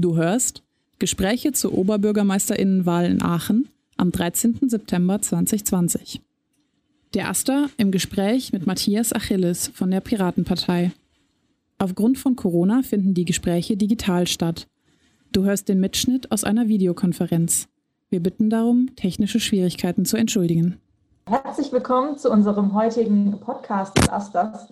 Du hörst Gespräche zur Oberbürgermeisterinnenwahl in Aachen am 13. September 2020. Der Aster im Gespräch mit Matthias Achilles von der Piratenpartei. Aufgrund von Corona finden die Gespräche digital statt. Du hörst den Mitschnitt aus einer Videokonferenz. Wir bitten darum, technische Schwierigkeiten zu entschuldigen. Herzlich willkommen zu unserem heutigen Podcast des Asters.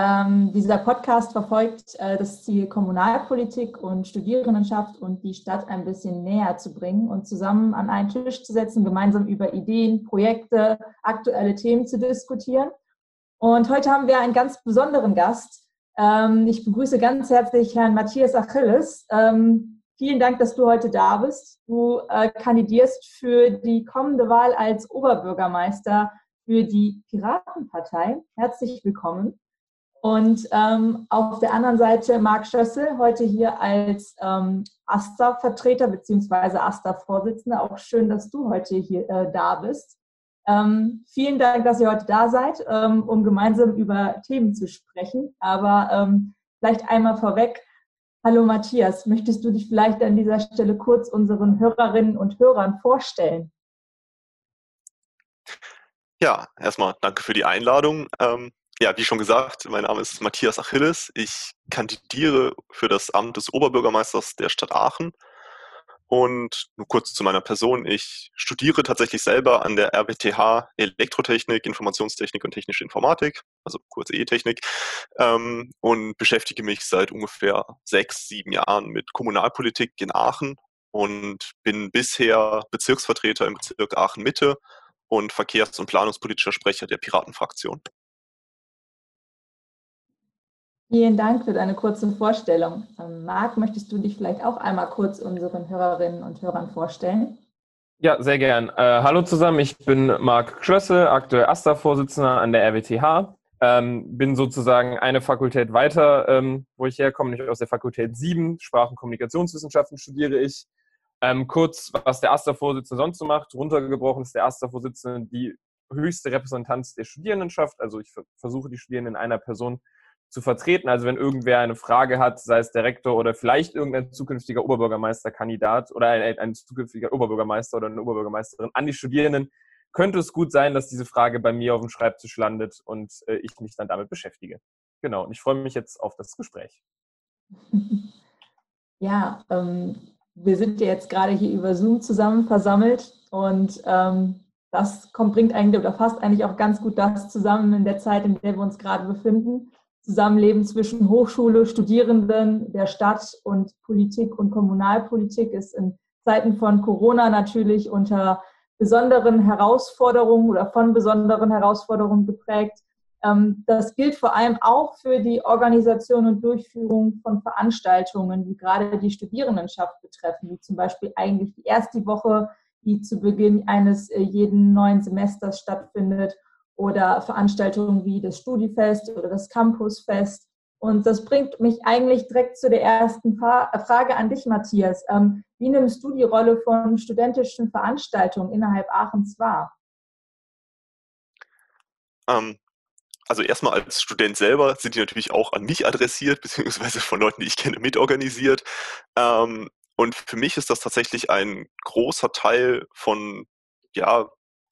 Ähm, dieser Podcast verfolgt äh, das Ziel, Kommunalpolitik und Studierendenschaft und die Stadt ein bisschen näher zu bringen und zusammen an einen Tisch zu setzen, gemeinsam über Ideen, Projekte, aktuelle Themen zu diskutieren. Und heute haben wir einen ganz besonderen Gast. Ähm, ich begrüße ganz herzlich Herrn Matthias Achilles. Ähm, vielen Dank, dass du heute da bist. Du äh, kandidierst für die kommende Wahl als Oberbürgermeister für die Piratenpartei. Herzlich willkommen. Und ähm, auf der anderen Seite Marc Schössel, heute hier als ähm, AStA-Vertreter bzw. AStA-Vorsitzender. Auch schön, dass du heute hier äh, da bist. Ähm, vielen Dank, dass ihr heute da seid, ähm, um gemeinsam über Themen zu sprechen. Aber ähm, vielleicht einmal vorweg. Hallo Matthias, möchtest du dich vielleicht an dieser Stelle kurz unseren Hörerinnen und Hörern vorstellen? Ja, erstmal danke für die Einladung. Ähm, ja, wie schon gesagt, mein Name ist Matthias Achilles. Ich kandidiere für das Amt des Oberbürgermeisters der Stadt Aachen. Und nur kurz zu meiner Person. Ich studiere tatsächlich selber an der RWTH Elektrotechnik, Informationstechnik und Technische Informatik, also kurz E-Technik, ähm, und beschäftige mich seit ungefähr sechs, sieben Jahren mit Kommunalpolitik in Aachen und bin bisher Bezirksvertreter im Bezirk Aachen Mitte und Verkehrs- und Planungspolitischer Sprecher der Piratenfraktion. Vielen Dank für deine kurze Vorstellung. Ähm, Marc, möchtest du dich vielleicht auch einmal kurz unseren Hörerinnen und Hörern vorstellen? Ja, sehr gern. Äh, hallo zusammen, ich bin Marc Schlösse, aktuell AStA-Vorsitzender an der RWTH. Ähm, bin sozusagen eine Fakultät weiter, ähm, wo ich herkomme, nämlich aus der Fakultät 7, Sprach- und Kommunikationswissenschaften studiere ich. Ähm, kurz, was der AStA-Vorsitzende sonst so macht. Runtergebrochen ist der AStA-Vorsitzende die höchste Repräsentanz der Studierendenschaft. Also ich versuche die Studierenden in einer Person zu vertreten. Also wenn irgendwer eine Frage hat, sei es der Rektor oder vielleicht irgendein zukünftiger Oberbürgermeisterkandidat oder ein, ein zukünftiger Oberbürgermeister oder eine Oberbürgermeisterin an die Studierenden, könnte es gut sein, dass diese Frage bei mir auf dem Schreibtisch landet und äh, ich mich dann damit beschäftige. Genau, und ich freue mich jetzt auf das Gespräch. Ja, ähm, wir sind ja jetzt gerade hier über Zoom zusammen versammelt und ähm, das kommt, bringt eigentlich oder fasst eigentlich auch ganz gut das zusammen in der Zeit, in der wir uns gerade befinden. Zusammenleben zwischen Hochschule, Studierenden, der Stadt und Politik und Kommunalpolitik ist in Zeiten von Corona natürlich unter besonderen Herausforderungen oder von besonderen Herausforderungen geprägt. Ähm, das gilt vor allem auch für die Organisation und Durchführung von Veranstaltungen, die gerade die Studierendenschaft betreffen, wie zum Beispiel eigentlich die erste Woche, die zu Beginn eines äh, jeden neuen Semesters stattfindet oder Veranstaltungen wie das Studifest oder das Campusfest. Und das bringt mich eigentlich direkt zu der ersten Frage an dich, Matthias. Ähm, wie nimmst du die Rolle von studentischen Veranstaltungen innerhalb Aachens wahr? Ähm, also erstmal als Student selber sind die natürlich auch an mich adressiert, beziehungsweise von Leuten, die ich kenne, mitorganisiert. Ähm, und für mich ist das tatsächlich ein großer Teil von ja,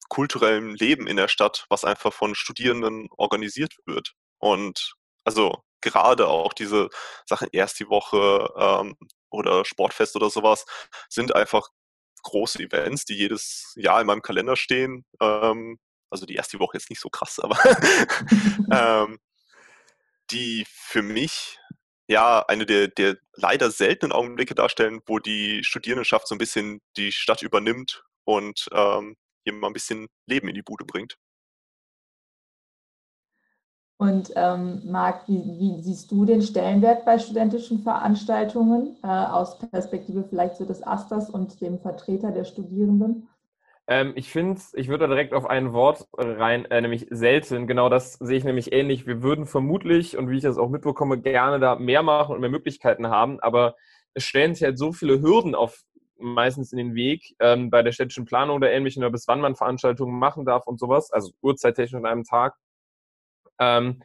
kulturellem Leben in der Stadt, was einfach von Studierenden organisiert wird. Und also gerade auch diese Sachen erst die Woche ähm, oder Sportfest oder sowas sind einfach große Events, die jedes Jahr in meinem Kalender stehen. Ähm, also die erste Woche jetzt nicht so krass, aber ähm, die für mich ja eine der, der leider seltenen Augenblicke darstellen, wo die Studierendenschaft so ein bisschen die Stadt übernimmt und ähm, hier mal ein bisschen Leben in die Bude bringt. Und ähm, Marc, wie, wie, siehst du den Stellenwert bei studentischen Veranstaltungen äh, aus Perspektive vielleicht so des Asters und dem Vertreter der Studierenden? Ähm, ich finde, ich würde da direkt auf ein Wort rein, äh, nämlich selten. Genau das sehe ich nämlich ähnlich. Wir würden vermutlich, und wie ich das auch mitbekomme, gerne da mehr machen und mehr Möglichkeiten haben, aber es stellen sich halt so viele Hürden auf meistens in den Weg ähm, bei der städtischen Planung oder ähnlichen oder bis wann man Veranstaltungen machen darf und sowas, also uhrzeittechnisch an einem Tag, ähm,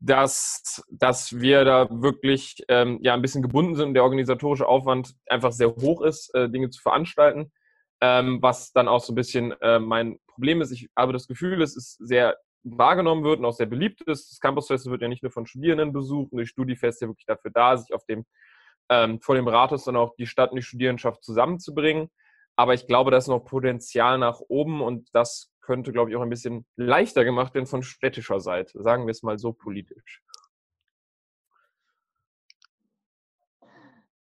dass, dass wir da wirklich ähm, ja ein bisschen gebunden sind und der organisatorische Aufwand einfach sehr hoch ist, äh, Dinge zu veranstalten. Ähm, was dann auch so ein bisschen äh, mein Problem ist. Ich habe das Gefühl, es ist sehr wahrgenommen wird und auch sehr beliebt ist. Das Campusfest wird ja nicht nur von Studierenden besucht und die Studifest ja wirklich dafür da, sich auf dem, ähm, vor dem Rathaus dann auch die Stadt und die Studierendenschaft zusammenzubringen. Aber ich glaube, da ist noch Potenzial nach oben und das könnte, glaube ich, auch ein bisschen leichter gemacht werden von städtischer Seite. Sagen wir es mal so politisch.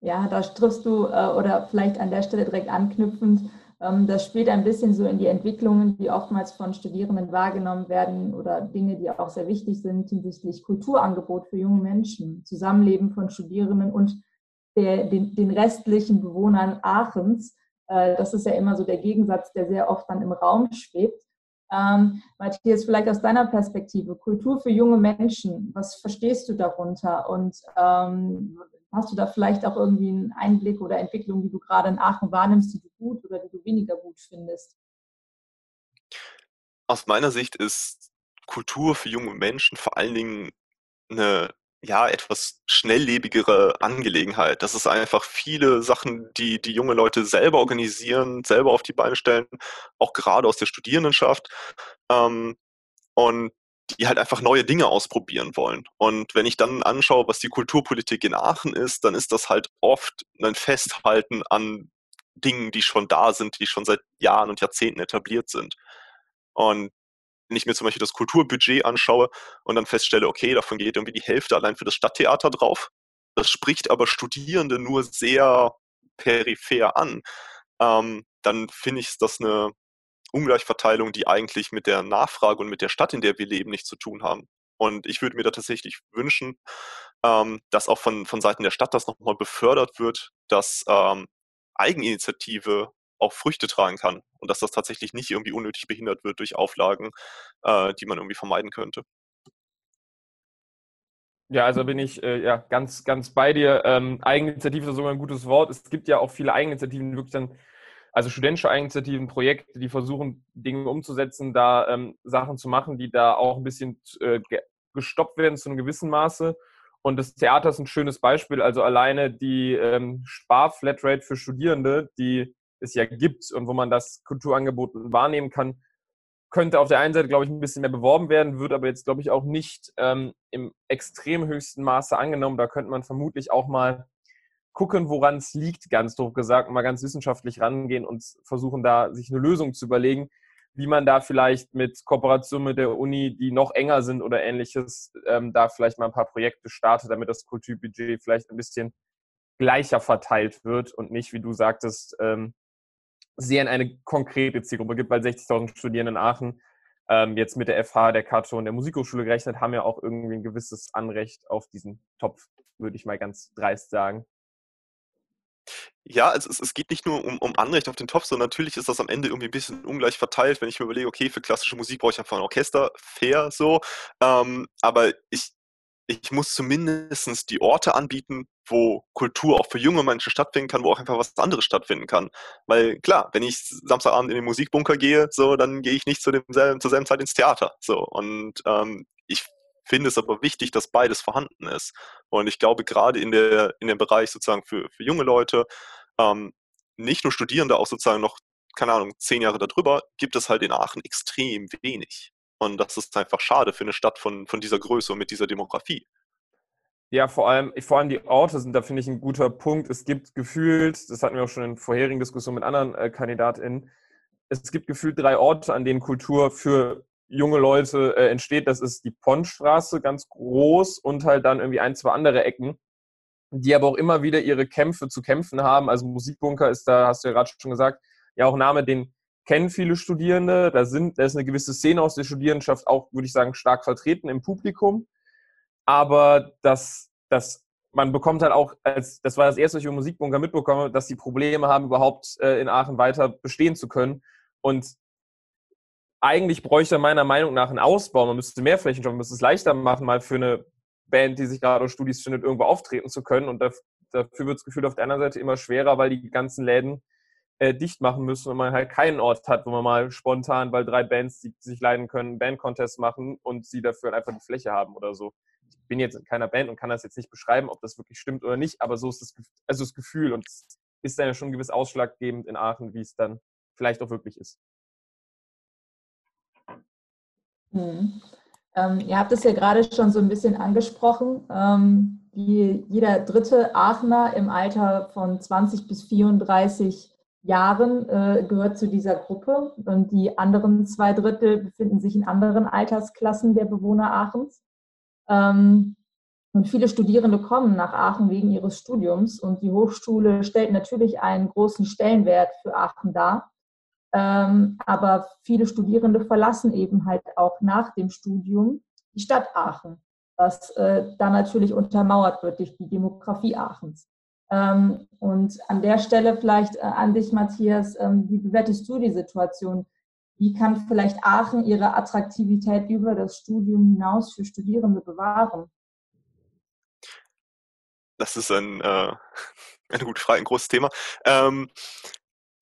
Ja, da triffst du äh, oder vielleicht an der Stelle direkt anknüpfend ähm, das spielt ein bisschen so in die Entwicklungen, die oftmals von Studierenden wahrgenommen werden oder Dinge, die auch sehr wichtig sind hinsichtlich Kulturangebot für junge Menschen, Zusammenleben von Studierenden und der, den, den restlichen Bewohnern Aachens. Äh, das ist ja immer so der Gegensatz, der sehr oft dann im Raum schwebt. Ähm, Matthias, vielleicht aus deiner Perspektive, Kultur für junge Menschen, was verstehst du darunter und ähm, Hast du da vielleicht auch irgendwie einen Einblick oder Entwicklung, die du gerade in Aachen wahrnimmst, die du gut oder die du weniger gut findest? Aus meiner Sicht ist Kultur für junge Menschen vor allen Dingen eine ja, etwas schnelllebigere Angelegenheit. Das ist einfach viele Sachen, die die junge Leute selber organisieren, selber auf die Beine stellen, auch gerade aus der Studierendenschaft. Ähm, und die halt einfach neue Dinge ausprobieren wollen. Und wenn ich dann anschaue, was die Kulturpolitik in Aachen ist, dann ist das halt oft ein Festhalten an Dingen, die schon da sind, die schon seit Jahren und Jahrzehnten etabliert sind. Und wenn ich mir zum Beispiel das Kulturbudget anschaue und dann feststelle, okay, davon geht irgendwie die Hälfte allein für das Stadttheater drauf, das spricht aber Studierende nur sehr peripher an, ähm, dann finde ich das eine Ungleichverteilung, die eigentlich mit der Nachfrage und mit der Stadt, in der wir leben, nichts zu tun haben. Und ich würde mir da tatsächlich wünschen, ähm, dass auch von, von Seiten der Stadt das nochmal befördert wird, dass ähm, Eigeninitiative auch Früchte tragen kann und dass das tatsächlich nicht irgendwie unnötig behindert wird durch Auflagen, äh, die man irgendwie vermeiden könnte. Ja, also bin ich äh, ja ganz, ganz bei dir. Ähm, Eigeninitiative ist sogar ein gutes Wort. Es gibt ja auch viele Eigeninitiativen, wirklich dann also studentische Initiativen, Projekte, die versuchen, Dinge umzusetzen, da ähm, Sachen zu machen, die da auch ein bisschen äh, gestoppt werden zu einem gewissen Maße. Und das Theater ist ein schönes Beispiel. Also alleine die ähm, Sparflatrate für Studierende, die es ja gibt und wo man das Kulturangebot wahrnehmen kann, könnte auf der einen Seite, glaube ich, ein bisschen mehr beworben werden, wird aber jetzt, glaube ich, auch nicht ähm, im extrem höchsten Maße angenommen. Da könnte man vermutlich auch mal gucken, woran es liegt, ganz doof gesagt, mal ganz wissenschaftlich rangehen und versuchen da sich eine Lösung zu überlegen, wie man da vielleicht mit Kooperation mit der Uni, die noch enger sind oder ähnliches, ähm, da vielleicht mal ein paar Projekte startet, damit das Kulturbudget vielleicht ein bisschen gleicher verteilt wird und nicht, wie du sagtest, ähm, sehr in eine konkrete Zielgruppe gibt, weil 60.000 Studierende in Aachen ähm, jetzt mit der FH, der Kato und der Musikhochschule gerechnet, haben ja auch irgendwie ein gewisses Anrecht auf diesen Topf, würde ich mal ganz dreist sagen. Ja, also es, es geht nicht nur um, um Anrecht auf den Topf, sondern natürlich ist das am Ende irgendwie ein bisschen ungleich verteilt, wenn ich mir überlege, okay, für klassische Musik brauche ich einfach ein Orchester, fair so. Ähm, aber ich, ich muss zumindest die Orte anbieten, wo Kultur auch für junge Menschen stattfinden kann, wo auch einfach was anderes stattfinden kann. Weil klar, wenn ich Samstagabend in den Musikbunker gehe, so, dann gehe ich nicht zu demselben, zur selben Zeit ins Theater. So. Und ähm, ich finde es aber wichtig, dass beides vorhanden ist. Und ich glaube, gerade in, der, in dem Bereich sozusagen für, für junge Leute, ähm, nicht nur Studierende, auch sozusagen noch, keine Ahnung, zehn Jahre darüber, gibt es halt in Aachen extrem wenig. Und das ist einfach schade für eine Stadt von, von dieser Größe und mit dieser Demografie. Ja, vor allem, vor allem die Orte sind da, finde ich, ein guter Punkt. Es gibt gefühlt, das hatten wir auch schon in vorherigen Diskussionen mit anderen äh, KandidatInnen, es gibt gefühlt drei Orte, an denen Kultur für junge Leute äh, entsteht. Das ist die Ponnstraße, ganz groß und halt dann irgendwie ein, zwei andere Ecken, die aber auch immer wieder ihre Kämpfe zu kämpfen haben. Also Musikbunker ist da, hast du ja gerade schon gesagt, ja auch Name, den kennen viele Studierende. Da, sind, da ist eine gewisse Szene aus der Studierendenschaft auch, würde ich sagen, stark vertreten im Publikum. Aber das, das, man bekommt halt auch, als, das war das erste, was ich über Musikbunker mitbekomme, dass die Probleme haben, überhaupt äh, in Aachen weiter bestehen zu können. Und eigentlich bräuchte meiner Meinung nach einen Ausbau. Man müsste mehr Flächen schaffen, man müsste es leichter machen, mal für eine Band, die sich gerade aus Studis findet, irgendwo auftreten zu können. Und dafür wird es gefühlt auf der anderen Seite immer schwerer, weil die ganzen Läden äh, dicht machen müssen und man halt keinen Ort hat, wo man mal spontan, weil drei Bands, die sich leiden können, Bandcontests machen und sie dafür einfach die Fläche haben oder so. Ich bin jetzt in keiner Band und kann das jetzt nicht beschreiben, ob das wirklich stimmt oder nicht, aber so ist das, also das Gefühl und ist dann ja schon gewiss ausschlaggebend in Aachen, wie es dann vielleicht auch wirklich ist. Hm. Ähm, ihr habt es ja gerade schon so ein bisschen angesprochen. Ähm, die, jeder dritte Aachener im Alter von 20 bis 34 Jahren äh, gehört zu dieser Gruppe und die anderen zwei Drittel befinden sich in anderen Altersklassen der Bewohner Aachens. Ähm, und viele Studierende kommen nach Aachen wegen ihres Studiums und die Hochschule stellt natürlich einen großen Stellenwert für Aachen dar. Ähm, aber viele Studierende verlassen eben halt auch nach dem Studium die Stadt Aachen, was äh, dann natürlich untermauert wird durch die Demografie Aachens. Ähm, und an der Stelle vielleicht äh, an dich, Matthias, ähm, wie bewertest du die Situation? Wie kann vielleicht Aachen ihre Attraktivität über das Studium hinaus für Studierende bewahren? Das ist ein, äh, eine gute Frage, ein großes Thema. Ähm,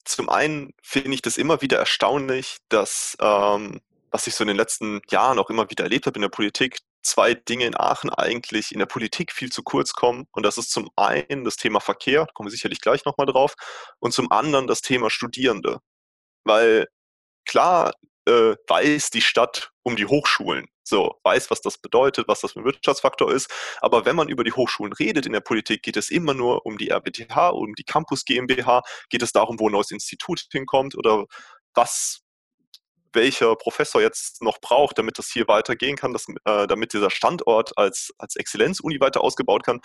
zum einen finde ich das immer wieder erstaunlich, dass, ähm, was ich so in den letzten Jahren auch immer wieder erlebt habe in der Politik, zwei Dinge in Aachen eigentlich in der Politik viel zu kurz kommen. Und das ist zum einen das Thema Verkehr, da kommen wir sicherlich gleich nochmal drauf, und zum anderen das Thema Studierende. Weil klar äh, weiß die Stadt um die Hochschulen. So, weiß, was das bedeutet, was das für ein Wirtschaftsfaktor ist. Aber wenn man über die Hochschulen redet in der Politik, geht es immer nur um die RWTH, um die Campus GmbH, geht es darum, wo ein neues Institut hinkommt oder was welcher Professor jetzt noch braucht, damit das hier weitergehen kann, dass, äh, damit dieser Standort als, als Exzellenzuni weiter ausgebaut kann.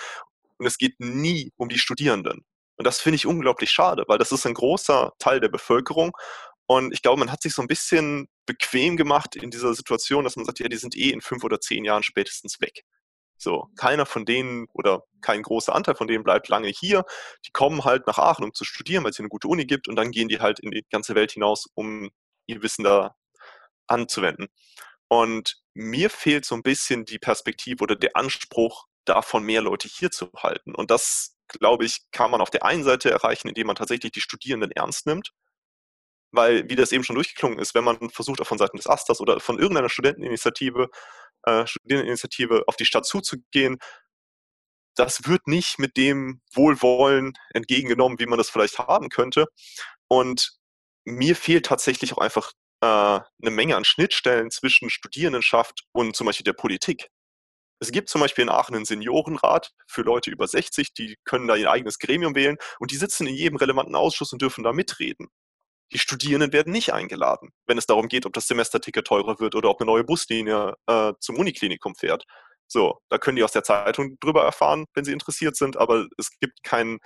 Und es geht nie um die Studierenden. Und das finde ich unglaublich schade, weil das ist ein großer Teil der Bevölkerung und ich glaube, man hat sich so ein bisschen bequem gemacht in dieser Situation, dass man sagt, ja, die sind eh in fünf oder zehn Jahren spätestens weg. So, keiner von denen oder kein großer Anteil von denen bleibt lange hier. Die kommen halt nach Aachen, um zu studieren, weil es hier eine gute Uni gibt und dann gehen die halt in die ganze Welt hinaus, um ihr Wissen da anzuwenden. Und mir fehlt so ein bisschen die Perspektive oder der Anspruch, davon mehr Leute hier zu halten. Und das, glaube ich, kann man auf der einen Seite erreichen, indem man tatsächlich die Studierenden ernst nimmt weil, wie das eben schon durchgeklungen ist, wenn man versucht, auch von Seiten des Asters oder von irgendeiner Studenteninitiative, äh, Studierendeninitiative auf die Stadt zuzugehen, das wird nicht mit dem Wohlwollen entgegengenommen, wie man das vielleicht haben könnte. Und mir fehlt tatsächlich auch einfach eine Menge an Schnittstellen zwischen Studierendenschaft und zum Beispiel der Politik. Es gibt zum Beispiel in Aachen einen Seniorenrat für Leute über 60, die können da ihr eigenes Gremium wählen und die sitzen in jedem relevanten Ausschuss und dürfen da mitreden. Die Studierenden werden nicht eingeladen, wenn es darum geht, ob das Semesterticket teurer wird oder ob eine neue Buslinie äh, zum Uniklinikum fährt. So, da können die aus der Zeitung drüber erfahren, wenn sie interessiert sind, aber es gibt kein,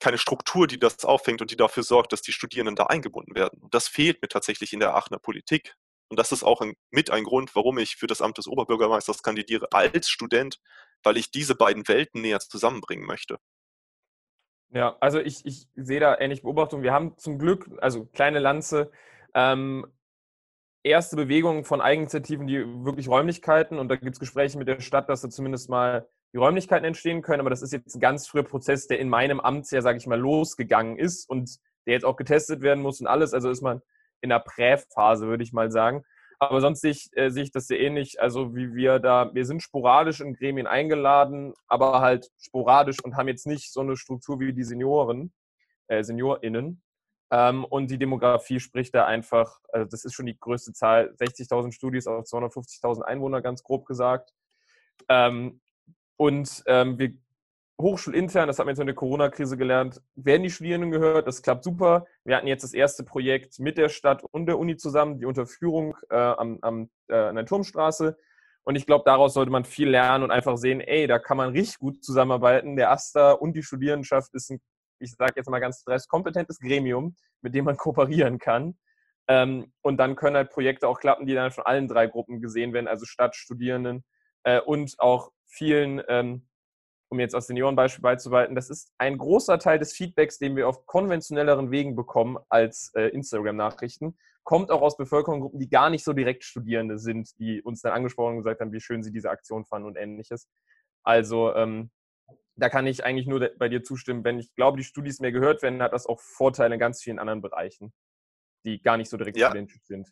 keine Struktur, die das auffängt und die dafür sorgt, dass die Studierenden da eingebunden werden. Und das fehlt mir tatsächlich in der Aachener Politik. Und das ist auch ein, mit ein Grund, warum ich für das Amt des Oberbürgermeisters kandidiere als Student, weil ich diese beiden Welten näher zusammenbringen möchte. Ja, also ich, ich sehe da ähnliche Beobachtungen. Wir haben zum Glück, also kleine Lanze, ähm, erste Bewegungen von Eigeninitiativen, die wirklich Räumlichkeiten, und da gibt es Gespräche mit der Stadt, dass da zumindest mal die Räumlichkeiten entstehen können, aber das ist jetzt ein ganz früher Prozess, der in meinem Amt ja, sage ich mal, losgegangen ist und der jetzt auch getestet werden muss und alles. Also ist man in der Präphase, würde ich mal sagen. Aber sonst sehe ich, äh, sehe ich das sehr ähnlich. Also wie wir da, wir sind sporadisch in Gremien eingeladen, aber halt sporadisch und haben jetzt nicht so eine Struktur wie die Senioren, äh, SeniorInnen. Ähm, und die Demografie spricht da einfach, also das ist schon die größte Zahl, 60.000 Studis auf 250.000 Einwohner, ganz grob gesagt. Ähm, und ähm, wir hochschulintern, das haben wir jetzt in der Corona-Krise gelernt, werden die Studierenden gehört. Das klappt super. Wir hatten jetzt das erste Projekt mit der Stadt und der Uni zusammen, die Unterführung äh, am, am, äh, an der Turmstraße. Und ich glaube, daraus sollte man viel lernen und einfach sehen, ey, da kann man richtig gut zusammenarbeiten. Der AStA und die Studierendenschaft ist ein, ich sage jetzt mal ganz dreist, kompetentes Gremium, mit dem man kooperieren kann. Ähm, und dann können halt Projekte auch klappen, die dann von allen drei Gruppen gesehen werden, also Stadt, Studierenden äh, und auch vielen ähm, um jetzt aus Seniorenbeispiel beizubehalten, das ist ein großer Teil des Feedbacks, den wir auf konventionelleren Wegen bekommen als äh, Instagram-Nachrichten, kommt auch aus Bevölkerungsgruppen, die gar nicht so direkt Studierende sind, die uns dann angesprochen und gesagt haben, wie schön sie diese Aktion fanden und ähnliches. Also ähm, da kann ich eigentlich nur bei dir zustimmen. Wenn ich glaube, die Studis mehr gehört werden, hat das auch Vorteile in ganz vielen anderen Bereichen, die gar nicht so direkt ja. identisch sind.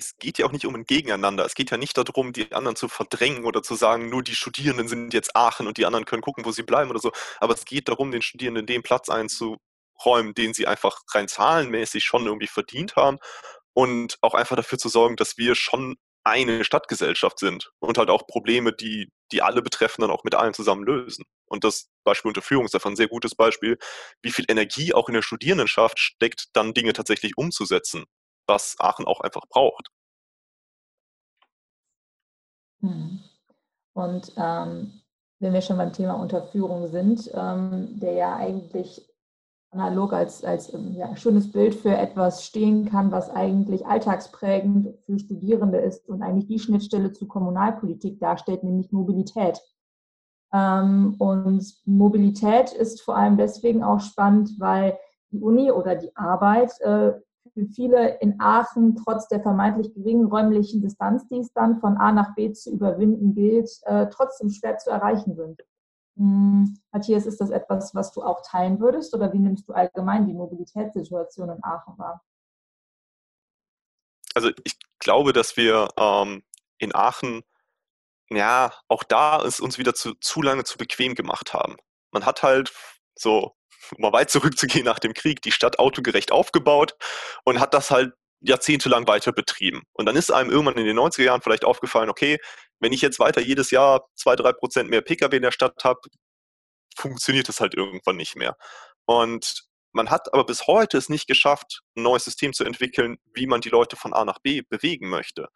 Es geht ja auch nicht um ein Gegeneinander. Es geht ja nicht darum, die anderen zu verdrängen oder zu sagen, nur die Studierenden sind jetzt Aachen und die anderen können gucken, wo sie bleiben oder so. Aber es geht darum, den Studierenden den Platz einzuräumen, den sie einfach rein zahlenmäßig schon irgendwie verdient haben und auch einfach dafür zu sorgen, dass wir schon eine Stadtgesellschaft sind und halt auch Probleme, die, die alle betreffen, dann auch mit allen zusammen lösen. Und das Beispiel Unterführung ist davon ein sehr gutes Beispiel, wie viel Energie auch in der Studierendenschaft steckt, dann Dinge tatsächlich umzusetzen, was Aachen auch einfach braucht. Hm. Und ähm, wenn wir schon beim Thema Unterführung sind, ähm, der ja eigentlich analog als, als ähm, ja, schönes Bild für etwas stehen kann, was eigentlich alltagsprägend für Studierende ist und eigentlich die Schnittstelle zu Kommunalpolitik darstellt, nämlich Mobilität. Ähm, und Mobilität ist vor allem deswegen auch spannend, weil die Uni oder die Arbeit äh, für viele in Aachen trotz der vermeintlich geringen räumlichen Distanz, die es dann von A nach B zu überwinden gilt, äh, trotzdem schwer zu erreichen sind. Hm, Matthias, ist das etwas, was du auch teilen würdest oder wie nimmst du allgemein die Mobilitätssituation in Aachen wahr? Also ich glaube, dass wir ähm, in Aachen, ja, auch da es uns wieder zu, zu lange zu bequem gemacht haben. Man hat halt so, um mal weit zurückzugehen nach dem Krieg, die Stadt autogerecht aufgebaut und hat das halt jahrzehntelang weiter betrieben. Und dann ist einem irgendwann in den 90er Jahren vielleicht aufgefallen, okay, wenn ich jetzt weiter jedes Jahr zwei, drei Prozent mehr Pkw in der Stadt habe, funktioniert das halt irgendwann nicht mehr. Und man hat aber bis heute es nicht geschafft, ein neues System zu entwickeln, wie man die Leute von A nach B bewegen möchte.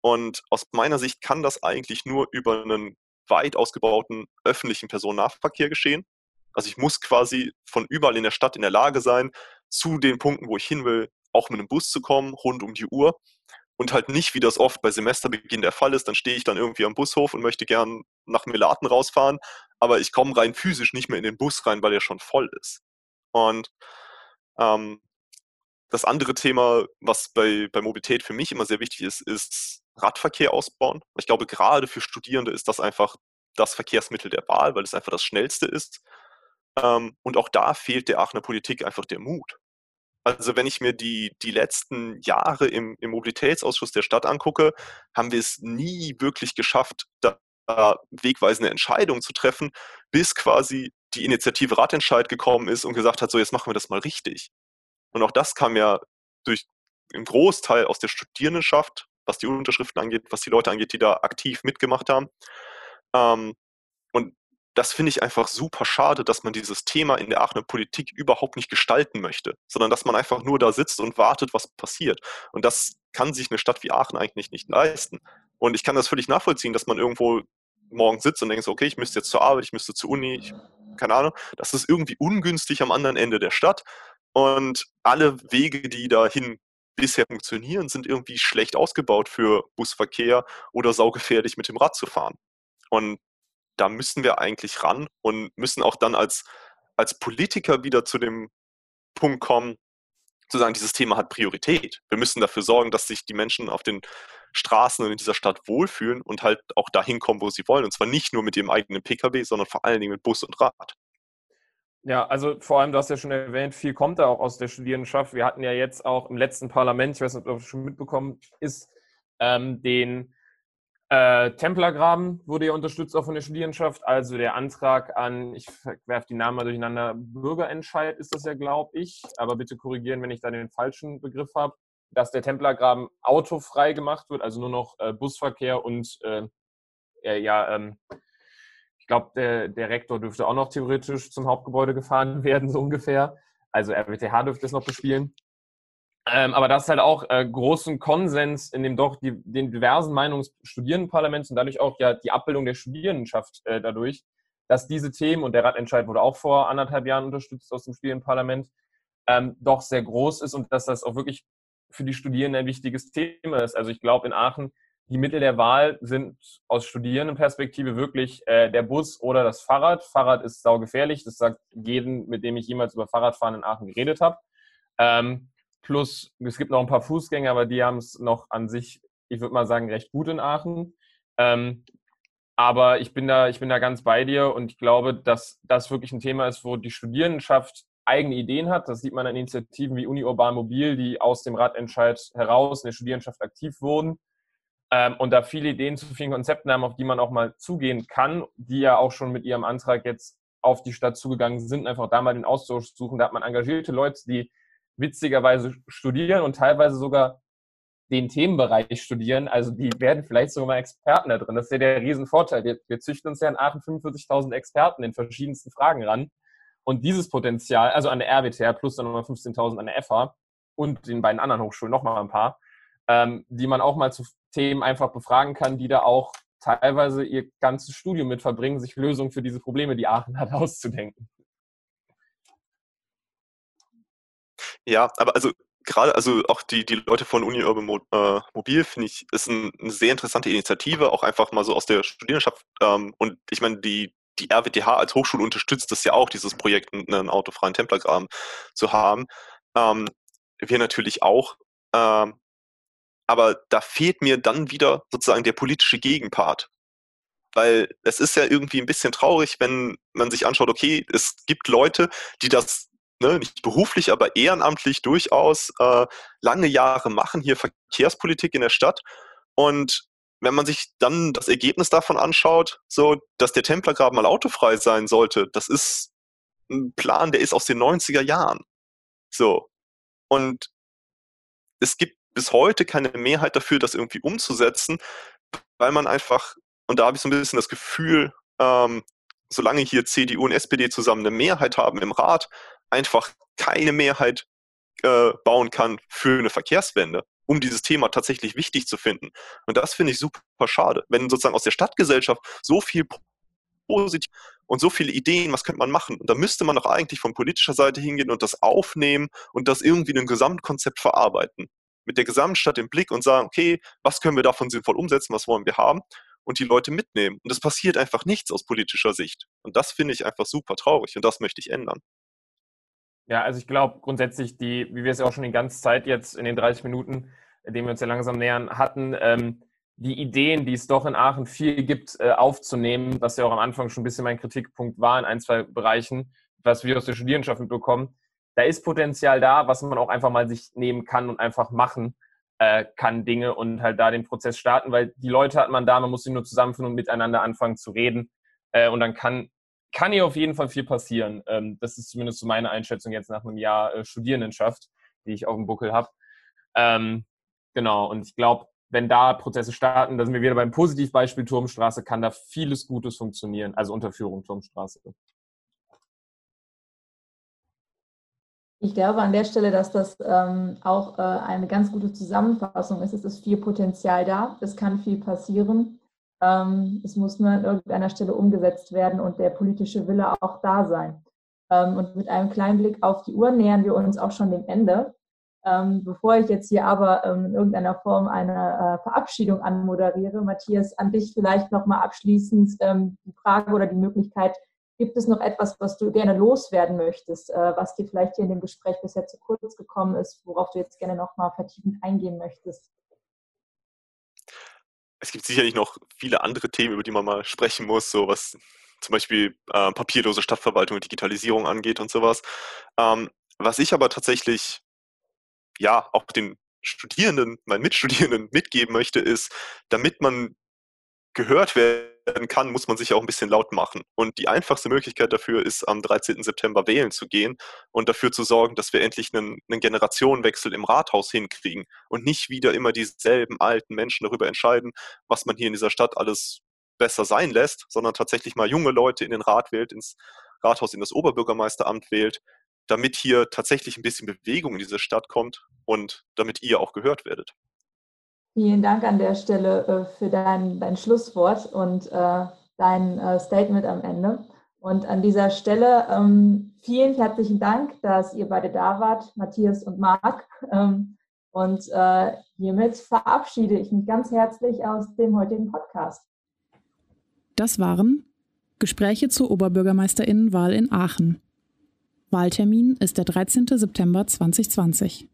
Und aus meiner Sicht kann das eigentlich nur über einen weit ausgebauten öffentlichen Personennahverkehr geschehen. Also ich muss quasi von überall in der Stadt in der Lage sein, zu den Punkten, wo ich hin will, auch mit einem Bus zu kommen, rund um die Uhr und halt nicht, wie das oft bei Semesterbeginn der Fall ist, dann stehe ich dann irgendwie am Bushof und möchte gern nach Melaten rausfahren, aber ich komme rein physisch nicht mehr in den Bus rein, weil er schon voll ist. Und ähm, das andere Thema, was bei, bei Mobilität für mich immer sehr wichtig ist, ist Radverkehr ausbauen. Ich glaube, gerade für Studierende ist das einfach das Verkehrsmittel der Wahl, weil es einfach das schnellste ist. Ähm, und auch da fehlt der Aachener Politik einfach der Mut. Also wenn ich mir die, die letzten Jahre im, im Mobilitätsausschuss der Stadt angucke, haben wir es nie wirklich geschafft, da wegweisende Entscheidungen zu treffen, bis quasi die Initiative Ratentscheid gekommen ist und gesagt hat, so jetzt machen wir das mal richtig. Und auch das kam ja durch einen Großteil aus der Studierendenschaft, was die Unterschriften angeht, was die Leute angeht, die da aktiv mitgemacht haben. Ähm, und das finde ich einfach super schade, dass man dieses Thema in der Aachener Politik überhaupt nicht gestalten möchte, sondern dass man einfach nur da sitzt und wartet, was passiert. Und das kann sich eine Stadt wie Aachen eigentlich nicht leisten. Und ich kann das völlig nachvollziehen, dass man irgendwo morgen sitzt und denkt, okay, ich müsste jetzt zur Arbeit, ich müsste zur Uni, ich, keine Ahnung. Das ist irgendwie ungünstig am anderen Ende der Stadt. Und alle Wege, die dahin bisher funktionieren, sind irgendwie schlecht ausgebaut für Busverkehr oder saugefährlich mit dem Rad zu fahren. Und da müssen wir eigentlich ran und müssen auch dann als, als Politiker wieder zu dem Punkt kommen, zu sagen, dieses Thema hat Priorität. Wir müssen dafür sorgen, dass sich die Menschen auf den Straßen und in dieser Stadt wohlfühlen und halt auch dahin kommen, wo sie wollen. Und zwar nicht nur mit ihrem eigenen Pkw, sondern vor allen Dingen mit Bus und Rad. Ja, also vor allem, du hast ja schon erwähnt, viel kommt da auch aus der Studierendenschaft. Wir hatten ja jetzt auch im letzten Parlament, ich weiß nicht, ob du das schon mitbekommen ist, ähm, den äh, Templergraben wurde ja unterstützt auch von der Studierendenschaft. Also der Antrag an, ich werfe die Namen mal durcheinander, Bürgerentscheid ist das ja, glaube ich. Aber bitte korrigieren, wenn ich da den falschen Begriff habe, dass der Templergraben autofrei gemacht wird, also nur noch äh, Busverkehr und äh, ja, ähm, ich glaube, der, der Rektor dürfte auch noch theoretisch zum Hauptgebäude gefahren werden, so ungefähr. Also RWTH dürfte es noch bespielen. Ähm, aber das ist halt auch äh, großen Konsens in dem doch die, den diversen Meinungsstudierendenparlaments und dadurch auch ja die Abbildung der Studierendenschaft äh, dadurch, dass diese Themen, und der Radentscheid wurde auch vor anderthalb Jahren unterstützt aus dem Studierendenparlament, ähm, doch sehr groß ist und dass das auch wirklich für die Studierenden ein wichtiges Thema ist. Also ich glaube in Aachen, die Mittel der Wahl sind aus Studierendenperspektive wirklich äh, der Bus oder das Fahrrad. Fahrrad ist saugefährlich, das sagt jeden, mit dem ich jemals über Fahrradfahren in Aachen geredet habe. Ähm, Plus, es gibt noch ein paar Fußgänger, aber die haben es noch an sich, ich würde mal sagen, recht gut in Aachen. Ähm, aber ich bin, da, ich bin da ganz bei dir und ich glaube, dass das wirklich ein Thema ist, wo die Studierendenschaft eigene Ideen hat. Das sieht man an Initiativen wie Uni Urban Mobil, die aus dem Radentscheid heraus in der Studierendenschaft aktiv wurden. Ähm, und da viele Ideen zu vielen Konzepten haben, auf die man auch mal zugehen kann, die ja auch schon mit ihrem Antrag jetzt auf die Stadt zugegangen sind, einfach da mal den Austausch suchen. Da hat man engagierte Leute, die witzigerweise studieren und teilweise sogar den Themenbereich studieren. Also die werden vielleicht sogar mal Experten da drin. Das ist ja der Riesenvorteil. Wir, wir züchten uns ja in Aachen 45.000 Experten in verschiedensten Fragen ran. Und dieses Potenzial, also an der RWTH plus dann nochmal 15.000 an der FH und den beiden anderen Hochschulen nochmal ein paar, ähm, die man auch mal zu Themen einfach befragen kann, die da auch teilweise ihr ganzes Studium mit verbringen, sich Lösungen für diese Probleme, die Aachen hat, auszudenken. Ja, aber also gerade, also auch die, die Leute von Uni Urban Mo, äh, Mobil, finde ich, ist ein, eine sehr interessante Initiative, auch einfach mal so aus der Studierendenschaft. Ähm, und ich meine, die, die RWTH als Hochschule unterstützt das ja auch, dieses Projekt, einen autofreien Templergraben zu haben. Ähm, wir natürlich auch. Ähm, aber da fehlt mir dann wieder sozusagen der politische Gegenpart. Weil es ist ja irgendwie ein bisschen traurig, wenn man sich anschaut, okay, es gibt Leute, die das ne, nicht beruflich, aber ehrenamtlich durchaus äh, lange Jahre machen, hier Verkehrspolitik in der Stadt. Und wenn man sich dann das Ergebnis davon anschaut, so, dass der Templergraben mal autofrei sein sollte, das ist ein Plan, der ist aus den 90er Jahren. So. Und es gibt bis heute keine Mehrheit dafür, das irgendwie umzusetzen, weil man einfach, und da habe ich so ein bisschen das Gefühl, ähm, solange hier CDU und SPD zusammen eine Mehrheit haben im Rat, einfach keine Mehrheit äh, bauen kann für eine Verkehrswende, um dieses Thema tatsächlich wichtig zu finden. Und das finde ich super schade. Wenn sozusagen aus der Stadtgesellschaft so viel positiv und so viele Ideen, was könnte man machen? Und da müsste man doch eigentlich von politischer Seite hingehen und das aufnehmen und das irgendwie in ein Gesamtkonzept verarbeiten. Mit der Gesamtstadt im Blick und sagen, okay, was können wir davon sinnvoll umsetzen, was wollen wir haben? Und die Leute mitnehmen. Und es passiert einfach nichts aus politischer Sicht. Und das finde ich einfach super traurig und das möchte ich ändern. Ja, also ich glaube grundsätzlich, die, wie wir es ja auch schon die ganze Zeit jetzt in den 30 Minuten, in denen wir uns ja langsam nähern, hatten, ähm, die Ideen, die es doch in Aachen viel gibt, äh, aufzunehmen, was ja auch am Anfang schon ein bisschen mein Kritikpunkt war in ein, zwei Bereichen, was wir aus der Studierendenschaft mitbekommen. Da ist Potenzial da, was man auch einfach mal sich nehmen kann und einfach machen äh, kann Dinge und halt da den Prozess starten, weil die Leute hat man da, man muss sie nur zusammenfinden und miteinander anfangen zu reden. Äh, und dann kann kann hier auf jeden Fall viel passieren. Ähm, das ist zumindest so meine Einschätzung jetzt nach einem Jahr äh, Studierendenschaft, die ich auf dem Buckel habe. Ähm, genau, und ich glaube, wenn da Prozesse starten, da sind wir wieder beim Positivbeispiel Turmstraße, kann da vieles Gutes funktionieren, also Unterführung Turmstraße. Ich glaube an der Stelle, dass das ähm, auch äh, eine ganz gute Zusammenfassung ist. Es ist viel Potenzial da, es kann viel passieren. Ähm, es muss nur an irgendeiner Stelle umgesetzt werden und der politische Wille auch da sein. Ähm, und mit einem kleinen Blick auf die Uhr nähern wir uns auch schon dem Ende. Ähm, bevor ich jetzt hier aber ähm, in irgendeiner Form eine äh, Verabschiedung anmoderiere, Matthias, an dich vielleicht nochmal abschließend ähm, die Frage oder die Möglichkeit, gibt es noch etwas, was du gerne loswerden möchtest, äh, was dir vielleicht hier in dem Gespräch bisher zu kurz gekommen ist, worauf du jetzt gerne nochmal vertiefend eingehen möchtest? Es gibt sicherlich noch viele andere Themen, über die man mal sprechen muss, so was zum Beispiel äh, papierlose Stadtverwaltung und Digitalisierung angeht und sowas. Ähm, was ich aber tatsächlich ja auch den Studierenden, meinen Mitstudierenden mitgeben möchte, ist, damit man gehört werden kann, muss man sich auch ein bisschen laut machen. Und die einfachste Möglichkeit dafür ist, am 13. September wählen zu gehen und dafür zu sorgen, dass wir endlich einen, einen Generationenwechsel im Rathaus hinkriegen und nicht wieder immer dieselben alten Menschen darüber entscheiden, was man hier in dieser Stadt alles besser sein lässt, sondern tatsächlich mal junge Leute in den Rat wählt, ins Rathaus, in das Oberbürgermeisteramt wählt, damit hier tatsächlich ein bisschen Bewegung in diese Stadt kommt und damit ihr auch gehört werdet. Vielen Dank an der Stelle äh, für dein, dein Schlusswort und äh, dein äh, Statement am Ende. Und an dieser Stelle ähm, vielen herzlichen Dank, dass ihr beide da wart, Matthias und Marc. Ähm, und hiermit verabschiede ich mich ganz herzlich aus dem heutigen Podcast. Das waren Gespräche zur Oberbürgermeisterinnenwahl in Aachen. Wahltermin ist der 13. September 2020.